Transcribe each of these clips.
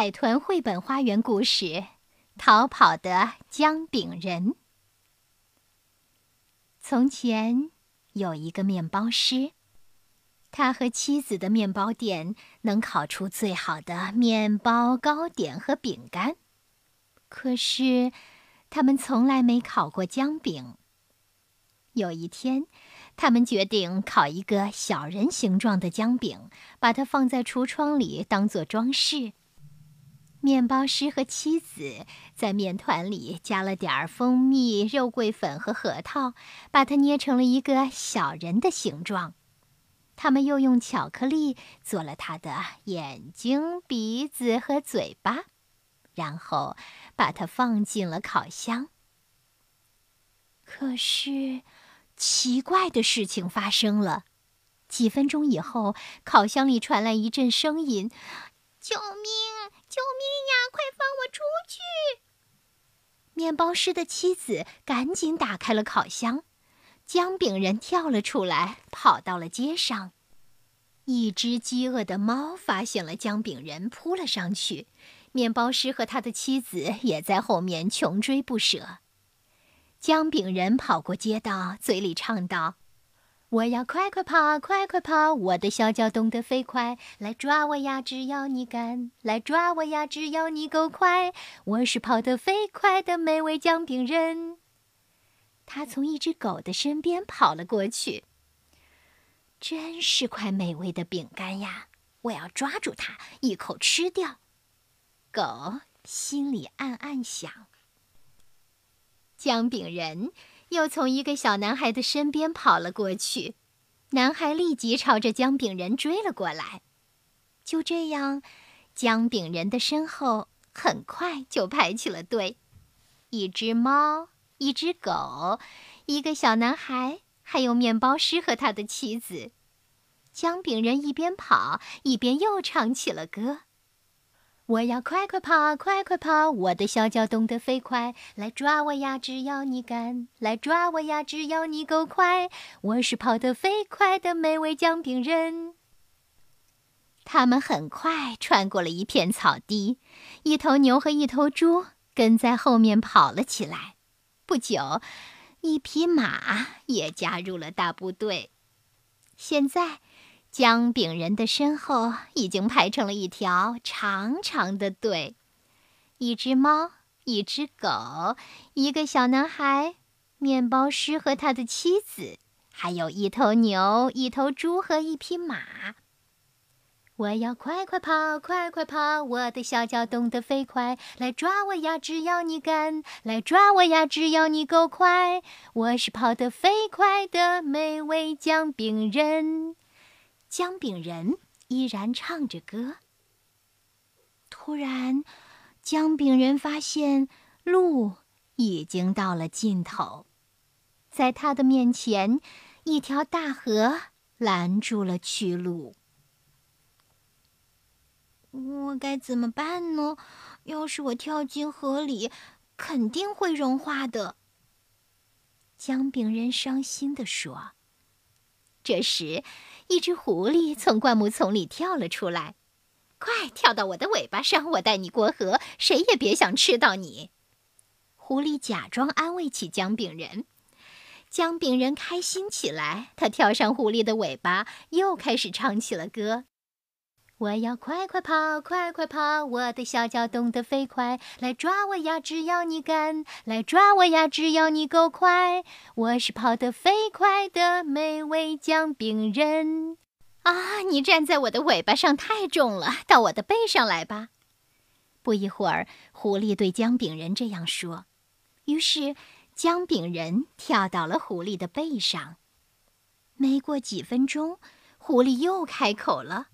海豚绘本花园故事：逃跑的姜饼人。从前有一个面包师，他和妻子的面包店能烤出最好的面包、糕点和饼干，可是他们从来没烤过姜饼。有一天，他们决定烤一个小人形状的姜饼，把它放在橱窗里当做装饰。面包师和妻子在面团里加了点儿蜂蜜、肉桂粉和核桃，把它捏成了一个小人的形状。他们又用巧克力做了他的眼睛、鼻子和嘴巴，然后把它放进了烤箱。可是，奇怪的事情发生了。几分钟以后，烤箱里传来一阵声音：“救命！”救命呀！快放我出去！面包师的妻子赶紧打开了烤箱，姜饼人跳了出来，跑到了街上。一只饥饿的猫发现了姜饼人，扑了上去。面包师和他的妻子也在后面穷追不舍。姜饼人跑过街道，嘴里唱道。我要快快跑，快快跑！我的小脚懂得飞快，来抓我呀！只要你敢，来抓我呀！只要你够快，我是跑得飞快的美味姜饼人。他从一只狗的身边跑了过去。真是块美味的饼干呀！我要抓住它，一口吃掉。狗心里暗暗想。姜饼人。又从一个小男孩的身边跑了过去，男孩立即朝着姜饼人追了过来。就这样，姜饼人的身后很快就排起了队：一只猫，一只狗，一个小男孩，还有面包师和他的妻子。姜饼人一边跑，一边又唱起了歌。我要快快跑，快快跑！我的小脚动得飞快，来抓我呀！只要你敢，来抓我呀！只要你够快，我是跑得飞快的美味姜饼人。他们很快穿过了一片草地，一头牛和一头猪跟在后面跑了起来。不久，一匹马也加入了大部队。现在。姜饼人的身后已经排成了一条长长的队，一只猫，一只狗，一个小男孩，面包师和他的妻子，还有一头牛、一头猪和一匹马。我要快快跑，快快跑！我的小脚动得飞快，来抓我呀！只要你敢，来抓我呀！只要你够快，我是跑得飞快的美味姜饼人。姜饼人依然唱着歌。突然，姜饼人发现路已经到了尽头，在他的面前，一条大河拦住了去路。我该怎么办呢？要是我跳进河里，肯定会融化的。姜饼人伤心地说。这时，一只狐狸从灌木丛里跳了出来，“快跳到我的尾巴上，我带你过河，谁也别想吃到你。”狐狸假装安慰起姜饼人，姜饼人开心起来，他跳上狐狸的尾巴，又开始唱起了歌。我要快快跑，快快跑！我的小脚动得飞快，来抓我呀！只要你敢，来抓我呀！只要你够快，我是跑得飞快的美味姜饼人。啊，你站在我的尾巴上太重了，到我的背上来吧。不一会儿，狐狸对姜饼人这样说。于是，姜饼人跳到了狐狸的背上。没过几分钟，狐狸又开口了。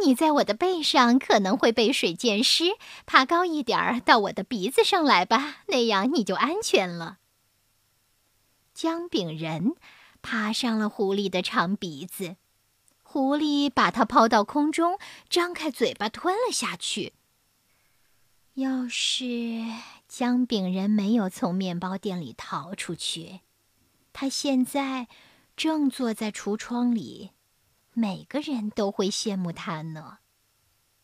你在我的背上可能会被水溅湿，爬高一点儿到我的鼻子上来吧，那样你就安全了。姜饼人爬上了狐狸的长鼻子，狐狸把它抛到空中，张开嘴巴吞了下去。要是姜饼人没有从面包店里逃出去，他现在正坐在橱窗里。每个人都会羡慕他呢。